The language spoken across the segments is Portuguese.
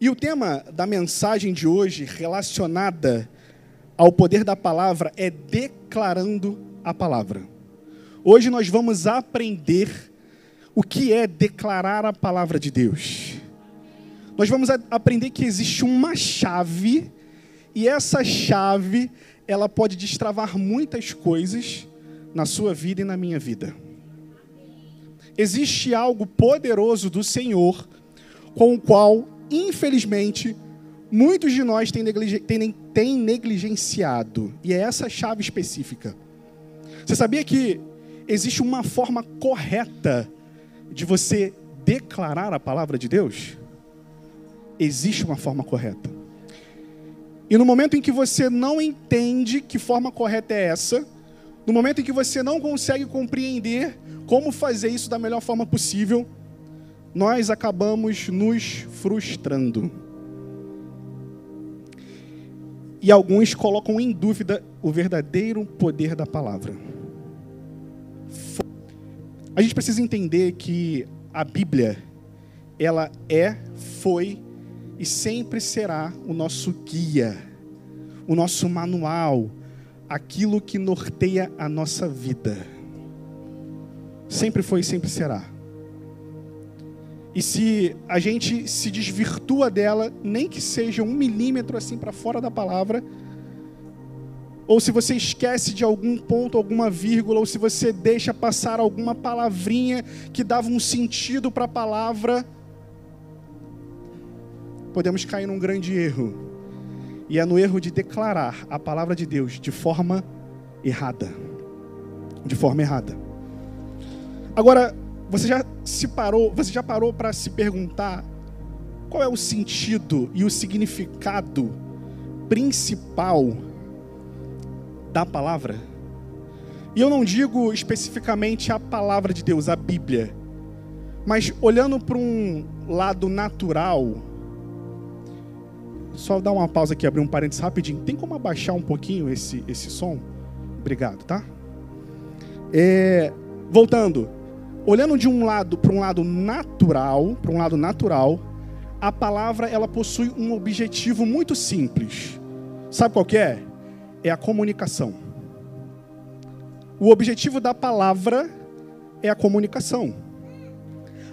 E o tema da mensagem de hoje, relacionada ao poder da palavra, é declarando a palavra. Hoje nós vamos aprender o que é declarar a palavra de Deus. Nós vamos aprender que existe uma chave, e essa chave, ela pode destravar muitas coisas na sua vida e na minha vida. Existe algo poderoso do Senhor com o qual infelizmente, muitos de nós têm, têm, têm negligenciado. E é essa chave específica. Você sabia que existe uma forma correta de você declarar a palavra de Deus? Existe uma forma correta. E no momento em que você não entende que forma correta é essa, no momento em que você não consegue compreender como fazer isso da melhor forma possível, nós acabamos nos frustrando. E alguns colocam em dúvida o verdadeiro poder da palavra. A gente precisa entender que a Bíblia, ela é, foi e sempre será o nosso guia, o nosso manual, aquilo que norteia a nossa vida. Sempre foi e sempre será. E se a gente se desvirtua dela, nem que seja um milímetro assim para fora da palavra, ou se você esquece de algum ponto, alguma vírgula, ou se você deixa passar alguma palavrinha que dava um sentido para a palavra, podemos cair num grande erro. E é no erro de declarar a palavra de Deus de forma errada. De forma errada. Agora, você já se parou, você já parou para se perguntar qual é o sentido e o significado principal da palavra? E eu não digo especificamente a palavra de Deus, a Bíblia, mas olhando para um lado natural, só dar uma pausa aqui, abrir um parênteses rapidinho. Tem como abaixar um pouquinho esse, esse som? Obrigado, tá? É, voltando olhando de um lado para um lado natural, para um lado natural, a palavra ela possui um objetivo muito simples. Sabe qual é? É a comunicação. O objetivo da palavra é a comunicação.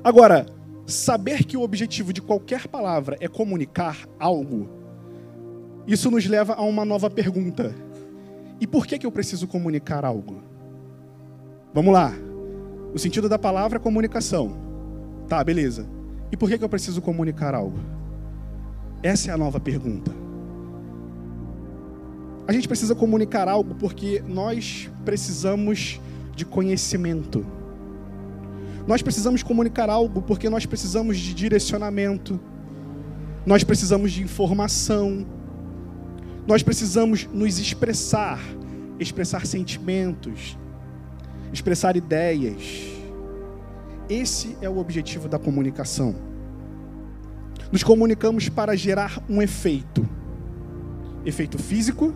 Agora, saber que o objetivo de qualquer palavra é comunicar algo, isso nos leva a uma nova pergunta. E por que, que eu preciso comunicar algo? Vamos lá. O sentido da palavra é comunicação. Tá, beleza. E por que, que eu preciso comunicar algo? Essa é a nova pergunta. A gente precisa comunicar algo porque nós precisamos de conhecimento. Nós precisamos comunicar algo porque nós precisamos de direcionamento. Nós precisamos de informação. Nós precisamos nos expressar, expressar sentimentos, expressar ideias. Esse é o objetivo da comunicação. Nos comunicamos para gerar um efeito: efeito físico,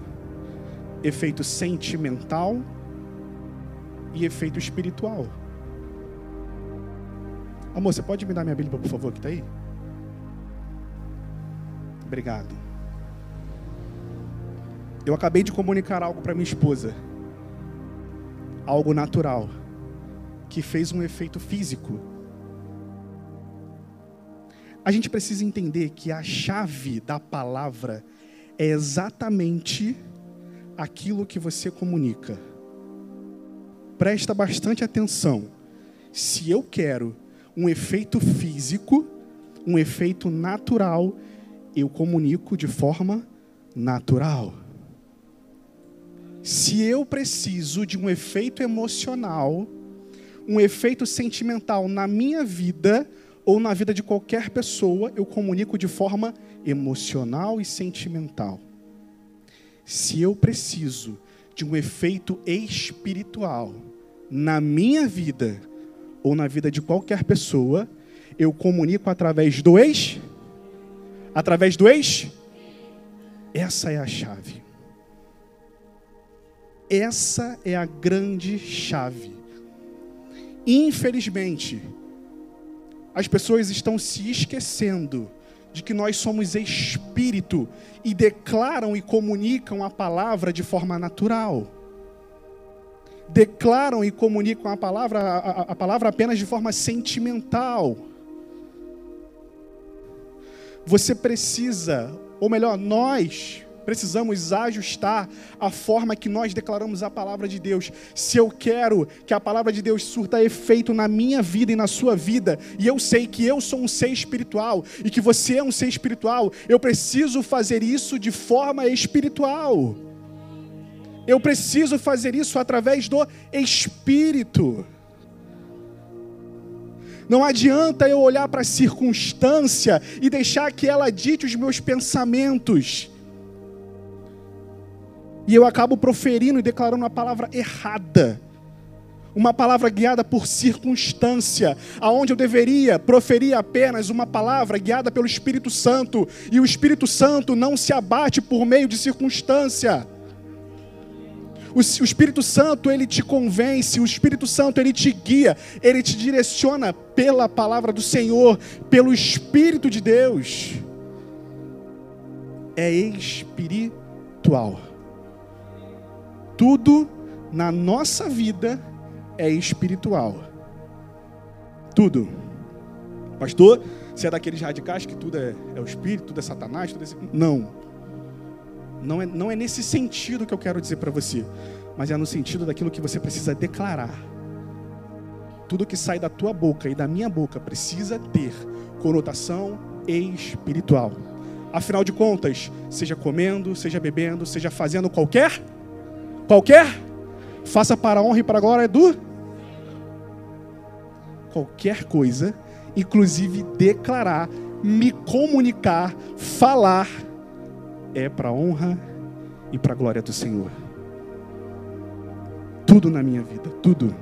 efeito sentimental e efeito espiritual. Amor, você pode me dar minha Bíblia, por favor, que está aí? Obrigado. Eu acabei de comunicar algo para minha esposa algo natural que fez um efeito físico. A gente precisa entender que a chave da palavra é exatamente aquilo que você comunica. Presta bastante atenção. Se eu quero um efeito físico, um efeito natural, eu comunico de forma natural. Se eu preciso de um efeito emocional, um efeito sentimental na minha vida ou na vida de qualquer pessoa, eu comunico de forma emocional e sentimental. Se eu preciso de um efeito espiritual na minha vida ou na vida de qualquer pessoa, eu comunico através do ex. Através do ex? Essa é a chave. Essa é a grande chave. Infelizmente, as pessoas estão se esquecendo de que nós somos espírito e declaram e comunicam a palavra de forma natural. Declaram e comunicam a palavra, a, a palavra apenas de forma sentimental. Você precisa, ou melhor, nós Precisamos ajustar a forma que nós declaramos a palavra de Deus. Se eu quero que a palavra de Deus surta efeito na minha vida e na sua vida, e eu sei que eu sou um ser espiritual e que você é um ser espiritual, eu preciso fazer isso de forma espiritual. Eu preciso fazer isso através do Espírito. Não adianta eu olhar para a circunstância e deixar que ela dite os meus pensamentos e eu acabo proferindo e declarando uma palavra errada. Uma palavra guiada por circunstância, aonde eu deveria proferir apenas uma palavra guiada pelo Espírito Santo, e o Espírito Santo não se abate por meio de circunstância. O, Espírito Santo, ele te convence, o Espírito Santo, ele te guia, ele te direciona pela palavra do Senhor, pelo Espírito de Deus. É espiritual tudo na nossa vida é espiritual. Tudo. Pastor, você é daqueles radicais que tudo é, é o espírito, tudo é satanás, tudo é... Não. Não é, não é nesse sentido que eu quero dizer para você, mas é no sentido daquilo que você precisa declarar. Tudo que sai da tua boca e da minha boca precisa ter conotação espiritual. Afinal de contas, seja comendo, seja bebendo, seja fazendo qualquer Qualquer? Faça para a honra e para a glória do qualquer coisa, inclusive declarar, me comunicar, falar, é para a honra e para a glória do Senhor. Tudo na minha vida, tudo.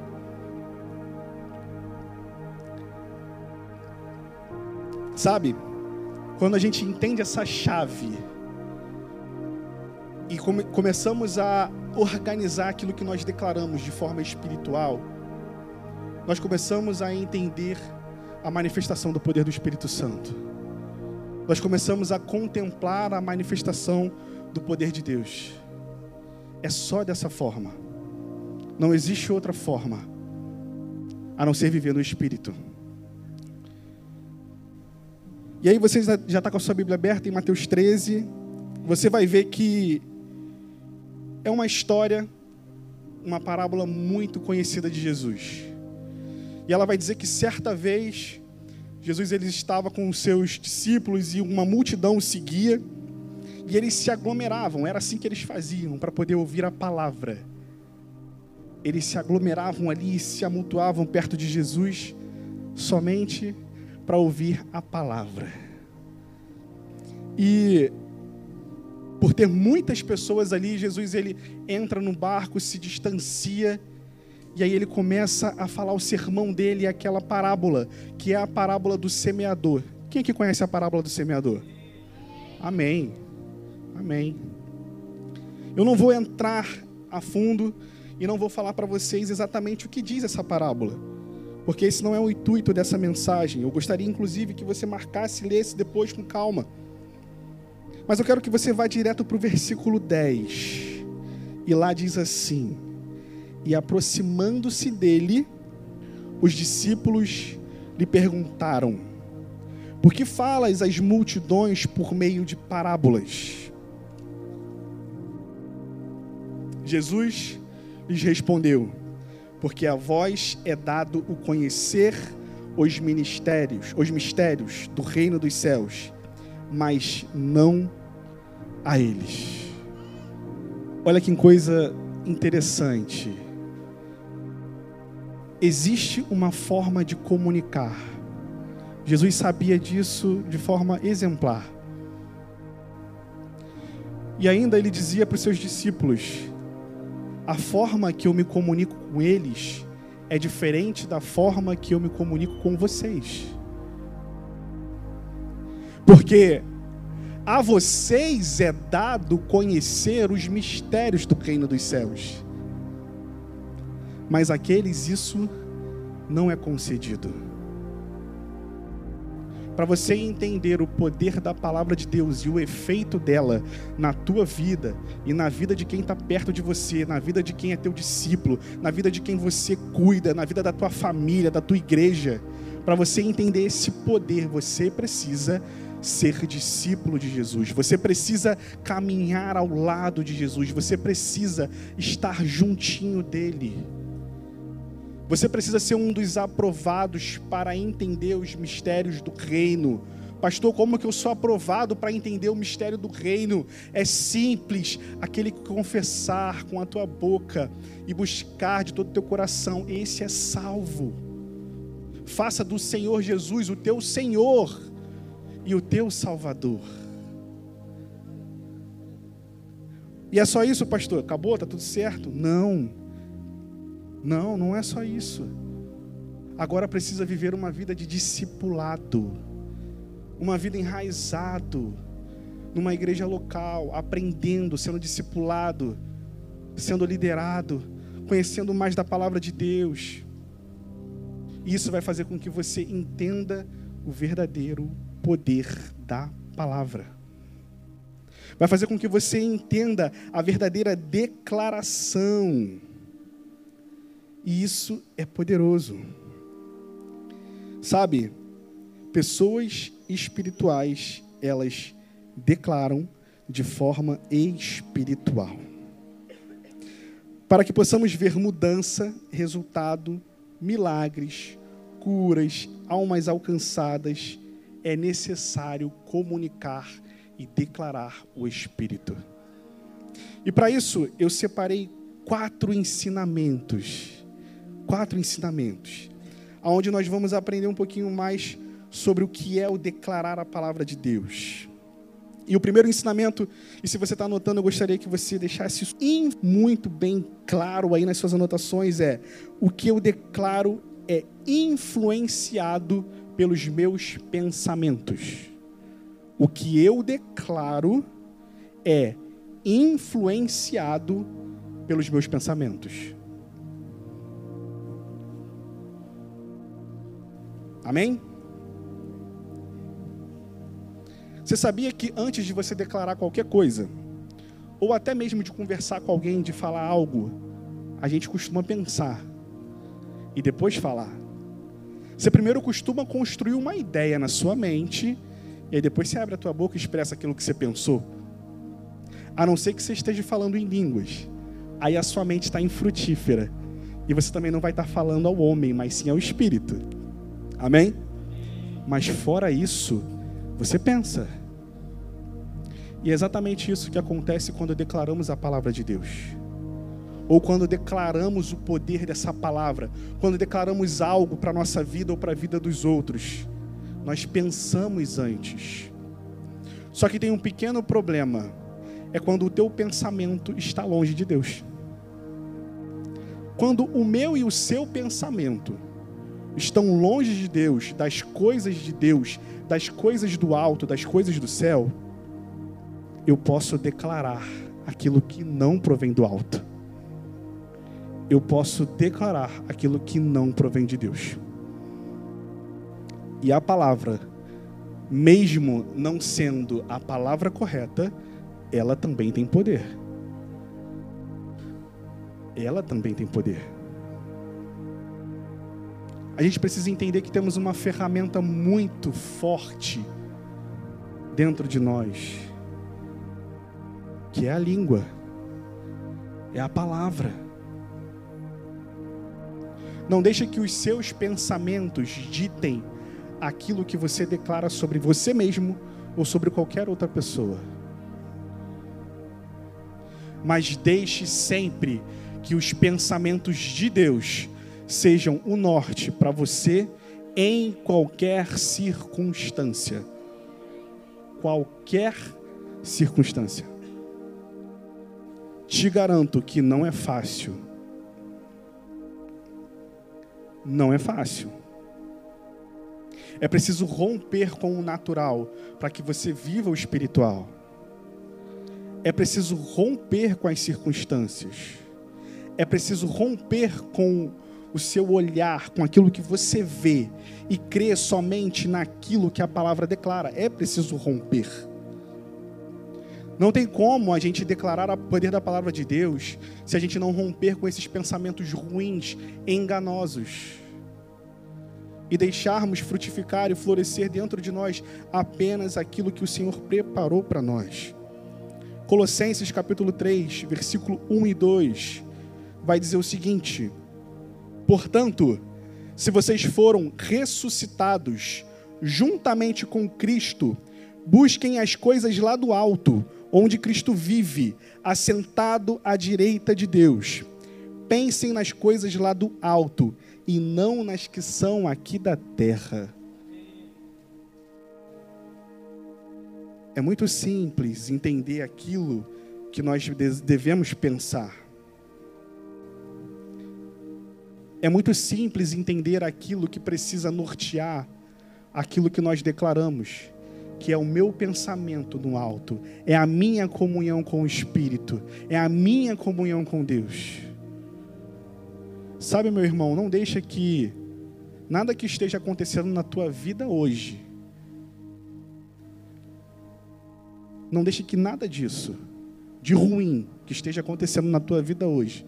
Sabe, quando a gente entende essa chave e come, começamos a organizar aquilo que nós declaramos de forma espiritual, nós começamos a entender a manifestação do poder do Espírito Santo. Nós começamos a contemplar a manifestação do poder de Deus. É só dessa forma. Não existe outra forma a não ser viver no Espírito. E aí você já está com a sua Bíblia aberta em Mateus 13. Você vai ver que é uma história, uma parábola muito conhecida de Jesus. E ela vai dizer que certa vez Jesus ele estava com os seus discípulos e uma multidão o seguia, e eles se aglomeravam, era assim que eles faziam para poder ouvir a palavra. Eles se aglomeravam ali e se amontoavam perto de Jesus somente para ouvir a palavra. E por ter muitas pessoas ali, Jesus ele entra no barco, se distancia e aí ele começa a falar o sermão dele, aquela parábola, que é a parábola do semeador. Quem aqui conhece a parábola do semeador? Amém. Amém. Eu não vou entrar a fundo e não vou falar para vocês exatamente o que diz essa parábola, porque esse não é o intuito dessa mensagem. Eu gostaria, inclusive, que você marcasse e lesse depois com calma. Mas eu quero que você vá direto para o versículo 10. E lá diz assim: E aproximando-se dele, os discípulos lhe perguntaram: Por que falas às multidões por meio de parábolas? Jesus lhes respondeu: Porque a vós é dado o conhecer os ministérios, os mistérios do reino dos céus, mas não a eles. Olha que coisa interessante. Existe uma forma de comunicar. Jesus sabia disso de forma exemplar. E ainda ele dizia para os seus discípulos: a forma que eu me comunico com eles é diferente da forma que eu me comunico com vocês. Porque a vocês é dado conhecer os mistérios do reino dos céus. Mas àqueles isso não é concedido. para você entender o poder da palavra de Deus e o efeito dela na tua vida e na vida de quem está perto de você, na vida de quem é teu discípulo, na vida de quem você cuida, na vida da tua família, da tua igreja, para você entender esse poder, você precisa ser discípulo de Jesus, você precisa caminhar ao lado de Jesus, você precisa estar juntinho dele. Você precisa ser um dos aprovados para entender os mistérios do reino. Pastor, como que eu sou aprovado para entender o mistério do reino? É simples, aquele que confessar com a tua boca e buscar de todo o teu coração, esse é salvo. Faça do Senhor Jesus o teu Senhor e o teu Salvador. E é só isso, pastor? Acabou? Está tudo certo? Não. Não, não é só isso. Agora precisa viver uma vida de discipulado, uma vida enraizado numa igreja local, aprendendo, sendo discipulado, sendo liderado, conhecendo mais da palavra de Deus. Isso vai fazer com que você entenda o verdadeiro poder da palavra. Vai fazer com que você entenda a verdadeira declaração e isso é poderoso. Sabe, pessoas espirituais, elas declaram de forma espiritual. Para que possamos ver mudança, resultado, milagres, curas, almas alcançadas, é necessário comunicar e declarar o Espírito. E para isso, eu separei quatro ensinamentos quatro ensinamentos, aonde nós vamos aprender um pouquinho mais sobre o que é o declarar a palavra de Deus. E o primeiro ensinamento, e se você está anotando, eu gostaria que você deixasse isso muito bem claro aí nas suas anotações, é o que eu declaro é influenciado pelos meus pensamentos. O que eu declaro é influenciado pelos meus pensamentos. Amém? Você sabia que antes de você declarar qualquer coisa, ou até mesmo de conversar com alguém, de falar algo, a gente costuma pensar e depois falar. Você primeiro costuma construir uma ideia na sua mente, e aí depois você abre a tua boca e expressa aquilo que você pensou. A não ser que você esteja falando em línguas. Aí a sua mente está infrutífera. E você também não vai estar falando ao homem, mas sim ao espírito. Amém? Mas fora isso, você pensa. E é exatamente isso que acontece quando declaramos a palavra de Deus. Ou quando declaramos o poder dessa palavra, quando declaramos algo para a nossa vida ou para a vida dos outros, nós pensamos antes. Só que tem um pequeno problema, é quando o teu pensamento está longe de Deus. Quando o meu e o seu pensamento estão longe de Deus, das coisas de Deus, das coisas do alto, das coisas do céu, eu posso declarar aquilo que não provém do alto. Eu posso declarar aquilo que não provém de Deus. E a palavra, mesmo não sendo a palavra correta, ela também tem poder. Ela também tem poder a gente precisa entender que temos uma ferramenta muito forte dentro de nós, que é a língua, é a palavra. Não deixe que os seus pensamentos ditem aquilo que você declara sobre você mesmo ou sobre qualquer outra pessoa. Mas deixe sempre que os pensamentos de Deus sejam o norte para você em qualquer circunstância. Qualquer circunstância. Te garanto que não é fácil. Não é fácil. É preciso romper com o natural para que você viva o espiritual. É preciso romper com as circunstâncias. É preciso romper com o seu olhar com aquilo que você vê e crer somente naquilo que a palavra declara. É preciso romper. Não tem como a gente declarar o poder da palavra de Deus se a gente não romper com esses pensamentos ruins, enganosos. E deixarmos frutificar e florescer dentro de nós apenas aquilo que o Senhor preparou para nós. Colossenses capítulo 3, versículo 1 e 2, vai dizer o seguinte: Portanto, se vocês foram ressuscitados juntamente com Cristo, busquem as coisas lá do alto, onde Cristo vive, assentado à direita de Deus. Pensem nas coisas lá do alto e não nas que são aqui da terra. É muito simples entender aquilo que nós devemos pensar. É muito simples entender aquilo que precisa nortear aquilo que nós declaramos, que é o meu pensamento no alto, é a minha comunhão com o Espírito, é a minha comunhão com Deus. Sabe, meu irmão, não deixa que nada que esteja acontecendo na tua vida hoje Não deixe que nada disso, de ruim, que esteja acontecendo na tua vida hoje,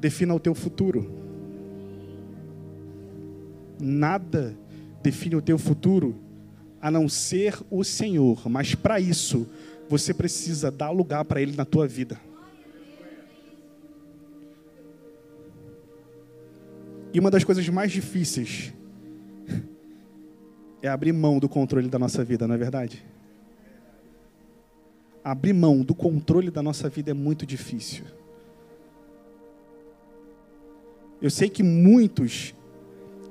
defina o teu futuro. Nada define o teu futuro a não ser o Senhor, mas para isso você precisa dar lugar para Ele na tua vida. E uma das coisas mais difíceis é abrir mão do controle da nossa vida, não é verdade? abrir mão do controle da nossa vida é muito difícil. Eu sei que muitos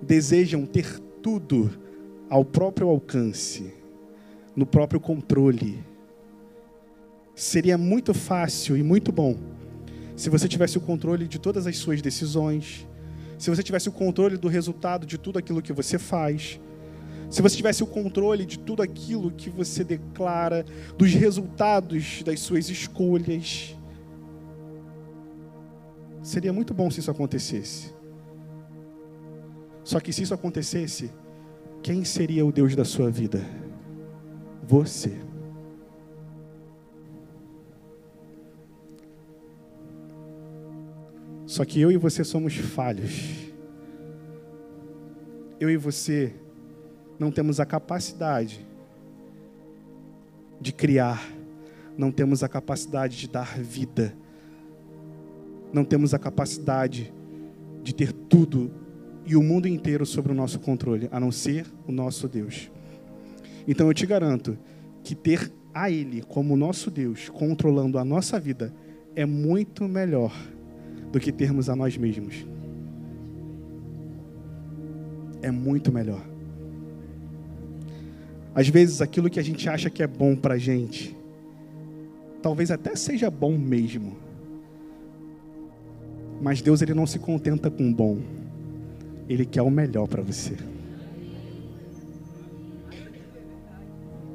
desejam ter tudo ao próprio alcance, no próprio controle. Seria muito fácil e muito bom se você tivesse o controle de todas as suas decisões, se você tivesse o controle do resultado de tudo aquilo que você faz, se você tivesse o controle de tudo aquilo que você declara, dos resultados das suas escolhas, seria muito bom se isso acontecesse. Só que se isso acontecesse, quem seria o Deus da sua vida? Você. Só que eu e você somos falhos. Eu e você não temos a capacidade de criar, não temos a capacidade de dar vida, não temos a capacidade de ter tudo e o mundo inteiro sob o nosso controle, a não ser o nosso Deus. Então eu te garanto que ter a Ele como nosso Deus controlando a nossa vida é muito melhor do que termos a nós mesmos. É muito melhor. Às vezes aquilo que a gente acha que é bom para gente, talvez até seja bom mesmo. Mas Deus ele não se contenta com o bom. Ele quer o melhor para você.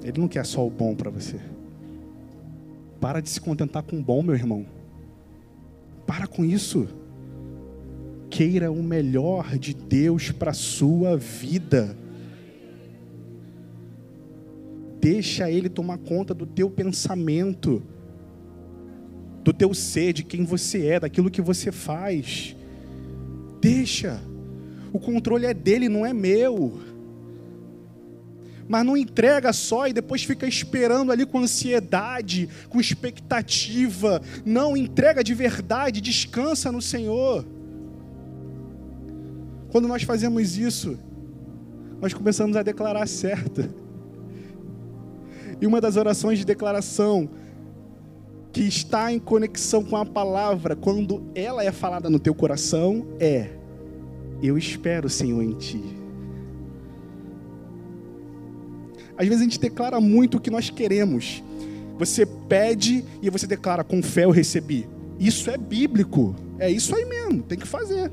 Ele não quer só o bom para você. Para de se contentar com o bom, meu irmão. Para com isso. Queira o melhor de Deus para a sua vida deixa Ele tomar conta do teu pensamento, do teu ser, de quem você é, daquilo que você faz. Deixa. O controle é dele, não é meu. Mas não entrega só e depois fica esperando ali com ansiedade, com expectativa. Não, entrega de verdade, descansa no Senhor. Quando nós fazemos isso, nós começamos a declarar certo. E uma das orações de declaração que está em conexão com a palavra, quando ela é falada no teu coração, é: Eu espero, Senhor, em Ti. Às vezes a gente declara muito o que nós queremos. Você pede e você declara: Com fé eu recebi. Isso é bíblico. É isso aí mesmo, tem que fazer.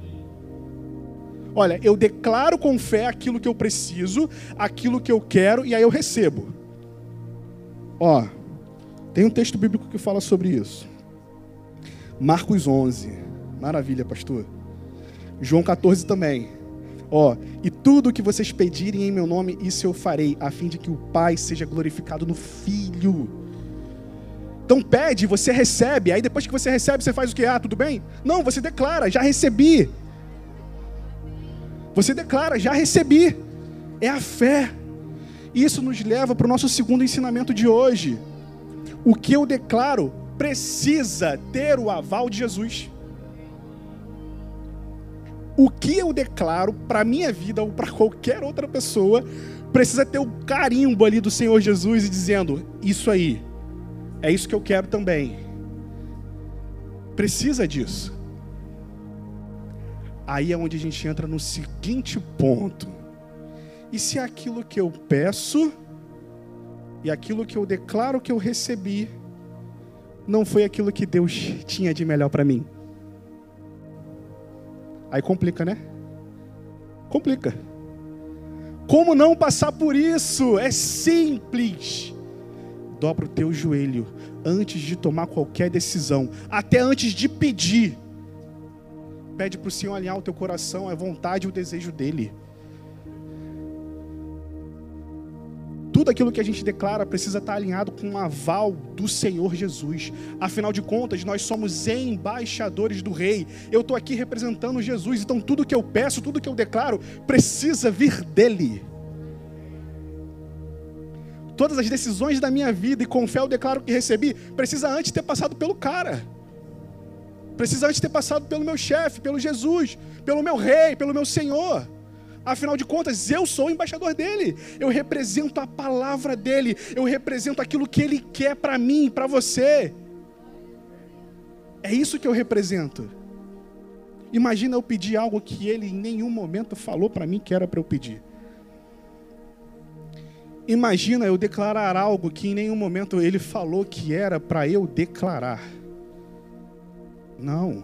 Olha, eu declaro com fé aquilo que eu preciso, aquilo que eu quero, e aí eu recebo. Ó, tem um texto bíblico que fala sobre isso. Marcos 11. Maravilha, pastor. João 14 também. Ó, e tudo o que vocês pedirem em meu nome, isso eu farei, a fim de que o Pai seja glorificado no Filho. Então pede, você recebe, aí depois que você recebe, você faz o que? Ah, tudo bem? Não, você declara, já recebi. Você declara, já recebi. É a fé. Isso nos leva para o nosso segundo ensinamento de hoje. O que eu declaro precisa ter o aval de Jesus. O que eu declaro para minha vida ou para qualquer outra pessoa precisa ter o carimbo ali do Senhor Jesus e dizendo: Isso aí, é isso que eu quero também. Precisa disso. Aí é onde a gente entra no seguinte ponto. E se aquilo que eu peço e aquilo que eu declaro que eu recebi não foi aquilo que Deus tinha de melhor para mim? Aí complica, né? Complica. Como não passar por isso? É simples. Dobra o teu joelho antes de tomar qualquer decisão, até antes de pedir. Pede para o Senhor alinhar o teu coração, a vontade e o desejo dele. Tudo aquilo que a gente declara precisa estar alinhado com o aval do Senhor Jesus. Afinal de contas, nós somos embaixadores do Rei. Eu estou aqui representando Jesus, então tudo que eu peço, tudo que eu declaro, precisa vir dele. Todas as decisões da minha vida, e com fé eu declaro que recebi, precisa antes ter passado pelo cara. Precisa antes ter passado pelo meu chefe, pelo Jesus, pelo meu rei, pelo meu Senhor. Afinal de contas, eu sou o embaixador dele. Eu represento a palavra dele. Eu represento aquilo que ele quer para mim, para você. É isso que eu represento. Imagina eu pedir algo que ele em nenhum momento falou para mim que era para eu pedir. Imagina eu declarar algo que em nenhum momento ele falou que era para eu declarar. Não.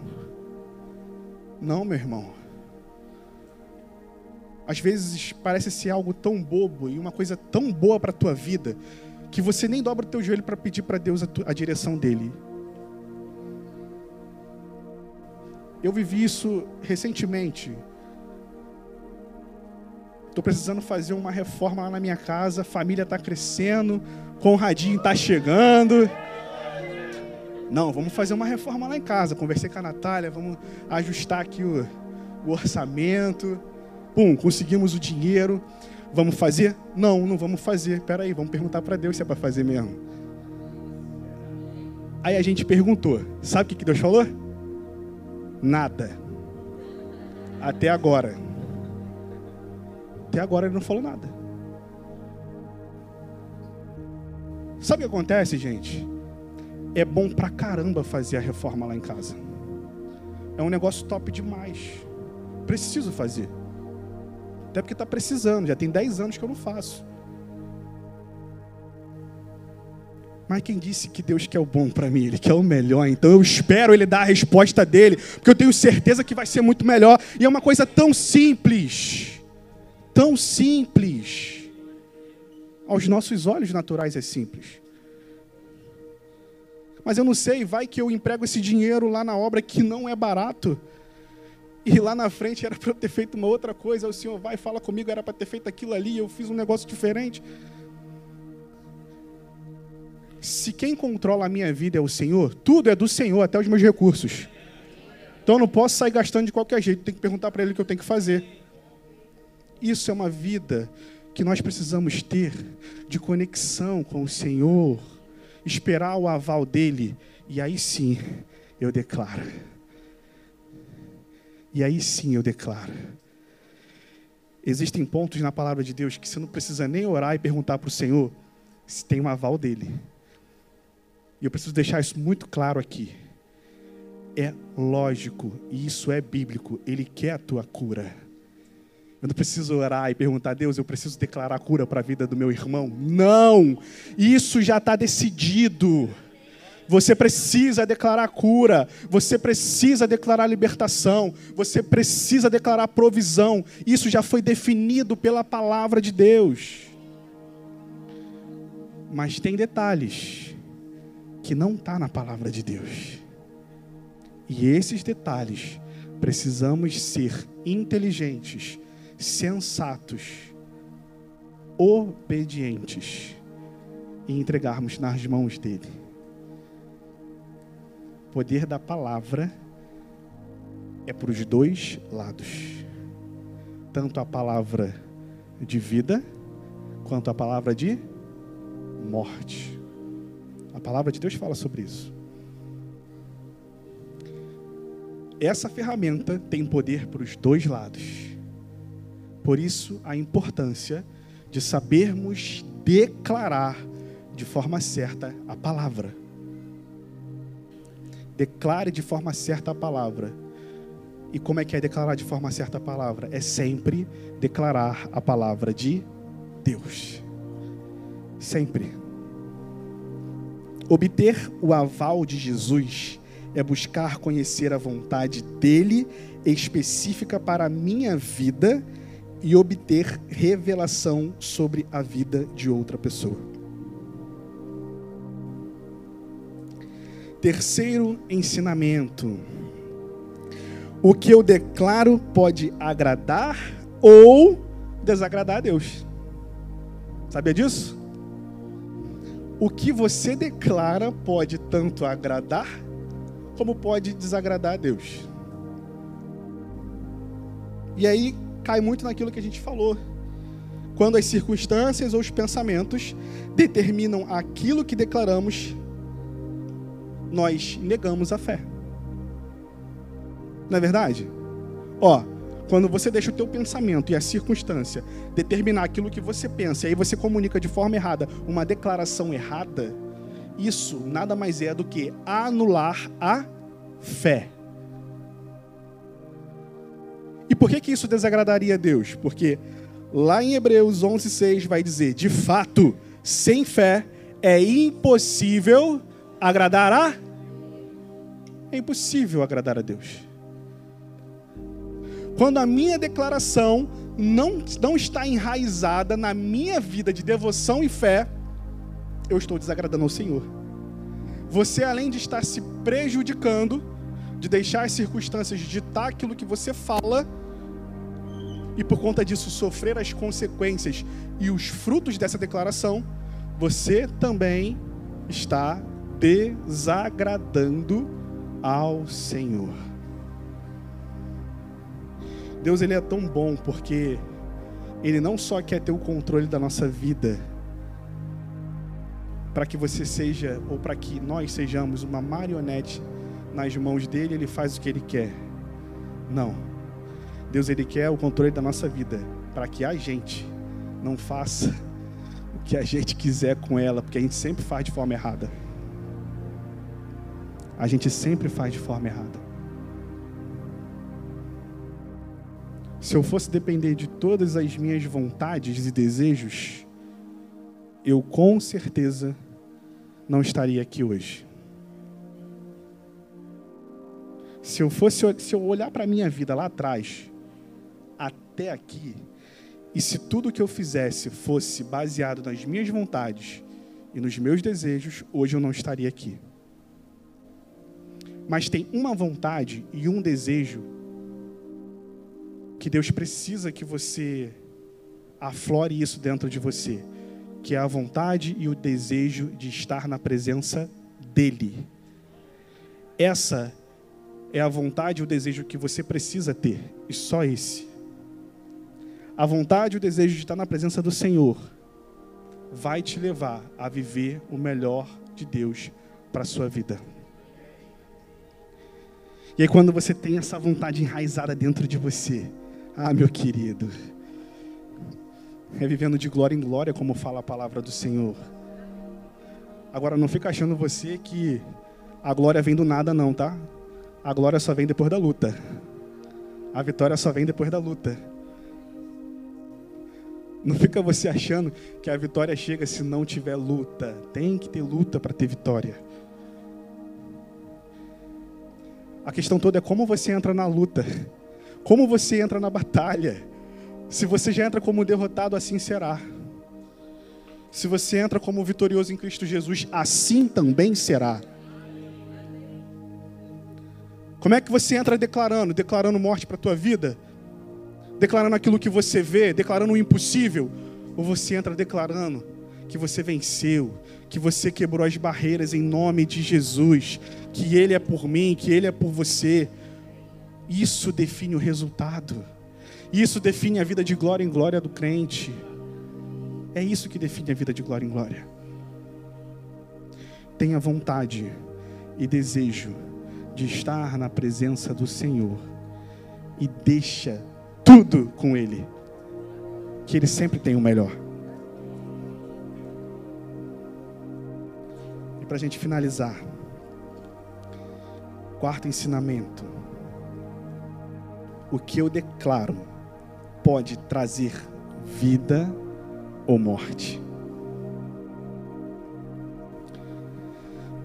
Não, meu irmão. Às vezes parece ser algo tão bobo e uma coisa tão boa para a tua vida que você nem dobra o teu joelho para pedir para Deus a, a direção dele. Eu vivi isso recentemente. Estou precisando fazer uma reforma lá na minha casa, a família está crescendo, Conradinho está chegando. Não, vamos fazer uma reforma lá em casa. Conversei com a Natália, vamos ajustar aqui o, o orçamento. Pum, conseguimos o dinheiro. Vamos fazer? Não, não vamos fazer. Espera aí, vamos perguntar para Deus se é para fazer mesmo. Aí a gente perguntou. Sabe o que Deus falou? Nada. Até agora. Até agora ele não falou nada. Sabe o que acontece, gente? É bom pra caramba fazer a reforma lá em casa. É um negócio top demais. Preciso fazer. Até porque está precisando, já tem 10 anos que eu não faço. Mas quem disse que Deus quer o bom para mim? Ele quer o melhor. Então eu espero Ele dar a resposta dele, porque eu tenho certeza que vai ser muito melhor. E é uma coisa tão simples, tão simples. Aos nossos olhos naturais é simples. Mas eu não sei, vai que eu emprego esse dinheiro lá na obra que não é barato. E lá na frente era para eu ter feito uma outra coisa. O Senhor vai, fala comigo, era para ter feito aquilo ali, eu fiz um negócio diferente. Se quem controla a minha vida é o Senhor, tudo é do Senhor, até os meus recursos. Então eu não posso sair gastando de qualquer jeito, tem que perguntar para Ele o que eu tenho que fazer. Isso é uma vida que nós precisamos ter de conexão com o Senhor, esperar o aval dele, e aí sim eu declaro. E aí sim eu declaro. Existem pontos na palavra de Deus que você não precisa nem orar e perguntar para o Senhor se tem um aval dele. E eu preciso deixar isso muito claro aqui. É lógico, e isso é bíblico, ele quer a tua cura. Eu não preciso orar e perguntar a Deus, eu preciso declarar cura para a vida do meu irmão. Não! Isso já está decidido. Você precisa declarar cura, você precisa declarar libertação, você precisa declarar provisão. Isso já foi definido pela palavra de Deus. Mas tem detalhes que não está na palavra de Deus. E esses detalhes precisamos ser inteligentes, sensatos, obedientes e entregarmos nas mãos dele. Poder da palavra é para os dois lados. Tanto a palavra de vida quanto a palavra de morte. A palavra de Deus fala sobre isso. Essa ferramenta tem poder para os dois lados. Por isso, a importância de sabermos declarar de forma certa a palavra. Declare de forma certa a palavra. E como é que é declarar de forma certa a palavra? É sempre declarar a palavra de Deus. Sempre. Obter o aval de Jesus é buscar conhecer a vontade dele específica para a minha vida e obter revelação sobre a vida de outra pessoa. Terceiro ensinamento. O que eu declaro pode agradar ou desagradar a Deus. Sabia disso? O que você declara pode tanto agradar como pode desagradar a Deus. E aí cai muito naquilo que a gente falou. Quando as circunstâncias ou os pensamentos determinam aquilo que declaramos, nós negamos a fé. Não é verdade? Ó, quando você deixa o teu pensamento e a circunstância determinar aquilo que você pensa, e aí você comunica de forma errada uma declaração errada, isso nada mais é do que anular a fé. E por que, que isso desagradaria a Deus? Porque lá em Hebreus 11:6 vai dizer: de fato, sem fé é impossível agradar a. É impossível agradar a Deus. Quando a minha declaração não, não está enraizada na minha vida de devoção e fé, eu estou desagradando ao Senhor. Você, além de estar se prejudicando, de deixar as circunstâncias ditar aquilo que você fala, e por conta disso sofrer as consequências e os frutos dessa declaração, você também está desagradando ao Senhor. Deus ele é tão bom porque ele não só quer ter o controle da nossa vida, para que você seja ou para que nós sejamos uma marionete nas mãos dele, ele faz o que ele quer. Não. Deus ele quer o controle da nossa vida, para que a gente não faça o que a gente quiser com ela, porque a gente sempre faz de forma errada. A gente sempre faz de forma errada. Se eu fosse depender de todas as minhas vontades e desejos, eu com certeza não estaria aqui hoje. Se eu fosse, se eu olhar para a minha vida lá atrás, até aqui, e se tudo que eu fizesse fosse baseado nas minhas vontades e nos meus desejos, hoje eu não estaria aqui. Mas tem uma vontade e um desejo que Deus precisa que você aflore isso dentro de você, que é a vontade e o desejo de estar na presença dele. Essa é a vontade e o desejo que você precisa ter, e só esse a vontade e o desejo de estar na presença do Senhor vai te levar a viver o melhor de Deus para a sua vida. E aí, quando você tem essa vontade enraizada dentro de você, ah, meu querido, é vivendo de glória em glória, como fala a palavra do Senhor. Agora, não fica achando você que a glória vem do nada, não, tá? A glória só vem depois da luta. A vitória só vem depois da luta. Não fica você achando que a vitória chega se não tiver luta. Tem que ter luta para ter vitória. A questão toda é como você entra na luta. Como você entra na batalha. Se você já entra como derrotado, assim será. Se você entra como vitorioso em Cristo Jesus, assim também será. Como é que você entra declarando? Declarando morte para a tua vida? Declarando aquilo que você vê? Declarando o impossível? Ou você entra declarando que você venceu, que você quebrou as barreiras em nome de Jesus, que Ele é por mim, que Ele é por você? Isso define o resultado. Isso define a vida de glória em glória do crente. É isso que define a vida de glória em glória. Tenha vontade e desejo de estar na presença do Senhor e deixa tudo com Ele, que Ele sempre tem o melhor. E para a gente finalizar, quarto ensinamento: o que eu declaro pode trazer vida ou morte.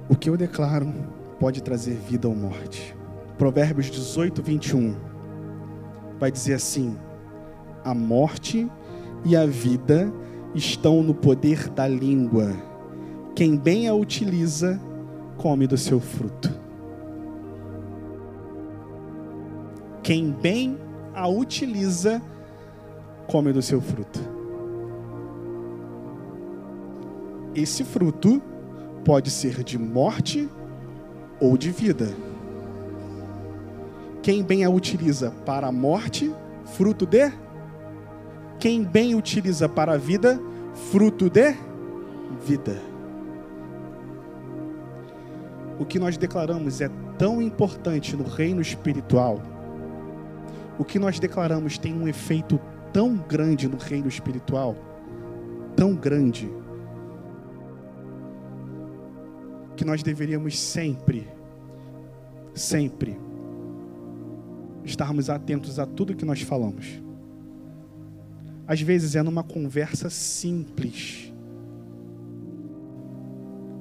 O que eu declaro pode trazer vida ou morte. Provérbios 18, 21 vai dizer assim: A morte e a vida estão no poder da língua. Quem bem a utiliza, come do seu fruto. Quem bem a utiliza, come do seu fruto. Esse fruto pode ser de morte ou de vida. Quem bem a utiliza para a morte, fruto de. Quem bem utiliza para a vida, fruto de vida. O que nós declaramos é tão importante no reino espiritual. O que nós declaramos tem um efeito tão grande no reino espiritual, tão grande que nós deveríamos sempre, sempre estarmos atentos a tudo que nós falamos. Às vezes é numa conversa simples.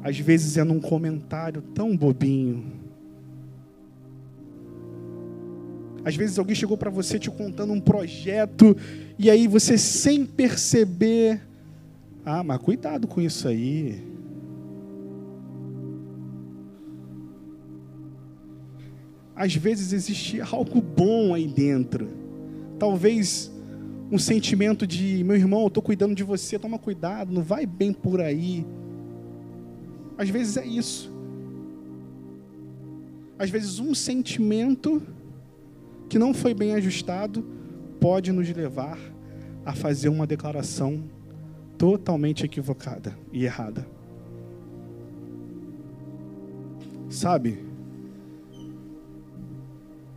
Às vezes é num comentário tão bobinho. Às vezes alguém chegou para você te contando um projeto e aí você sem perceber, ah, mas cuidado com isso aí. às vezes existe algo bom aí dentro. Talvez um sentimento de, meu irmão, eu estou cuidando de você, toma cuidado, não vai bem por aí. Às vezes é isso. Às vezes um sentimento que não foi bem ajustado pode nos levar a fazer uma declaração totalmente equivocada e errada. Sabe?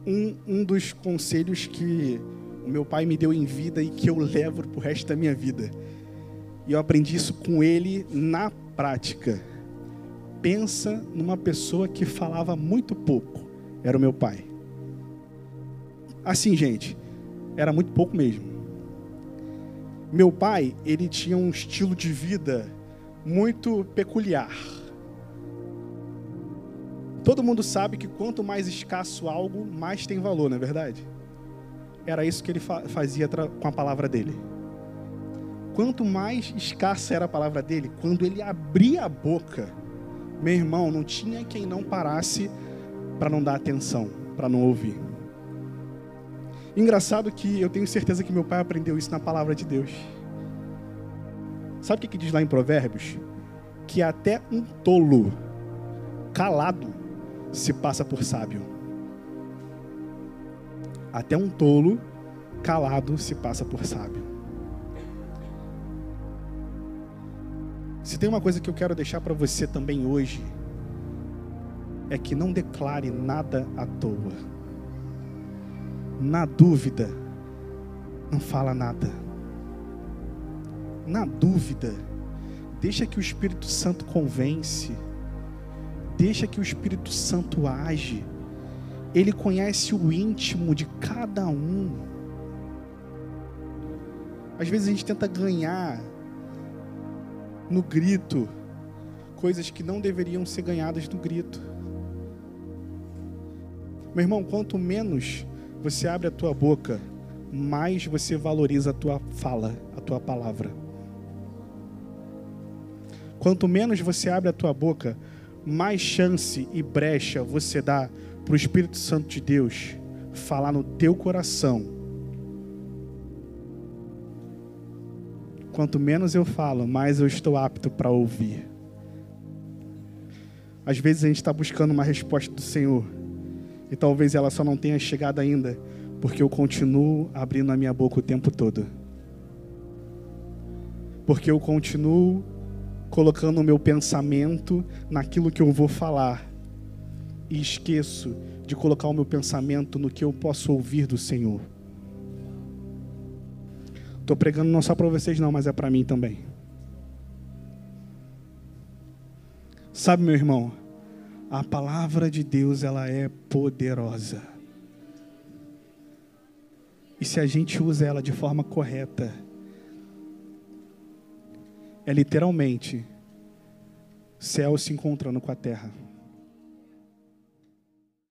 um, um dos conselhos que o meu pai me deu em vida e que eu levo para o resto da minha vida. E eu aprendi isso com ele na prática. Pensa numa pessoa que falava muito pouco. Era o meu pai. Assim, gente, era muito pouco mesmo. Meu pai, ele tinha um estilo de vida muito peculiar. Todo mundo sabe que quanto mais escasso algo, mais tem valor, não é verdade? Era isso que ele fazia com a palavra dele. Quanto mais escassa era a palavra dele, quando ele abria a boca, meu irmão, não tinha quem não parasse para não dar atenção, para não ouvir. Engraçado que eu tenho certeza que meu pai aprendeu isso na palavra de Deus. Sabe o que, que diz lá em Provérbios? Que até um tolo, calado, se passa por sábio. Até um tolo calado se passa por sábio. Se tem uma coisa que eu quero deixar para você também hoje, é que não declare nada à toa. Na dúvida, não fala nada. Na dúvida, deixa que o Espírito Santo convence. Deixa que o Espírito Santo age. Ele conhece o íntimo de cada um. Às vezes a gente tenta ganhar no grito coisas que não deveriam ser ganhadas no grito. Meu irmão, quanto menos você abre a tua boca, mais você valoriza a tua fala, a tua palavra. Quanto menos você abre a tua boca, mais chance e brecha você dá para o Espírito Santo de Deus falar no teu coração. Quanto menos eu falo, mais eu estou apto para ouvir. Às vezes a gente está buscando uma resposta do Senhor e talvez ela só não tenha chegado ainda, porque eu continuo abrindo a minha boca o tempo todo. Porque eu continuo colocando o meu pensamento naquilo que eu vou falar e esqueço de colocar o meu pensamento no que eu posso ouvir do Senhor. Estou pregando não só para vocês, não, mas é para mim também. Sabe, meu irmão, a palavra de Deus ela é poderosa. E se a gente usa ela de forma correta, é literalmente céu se encontrando com a terra.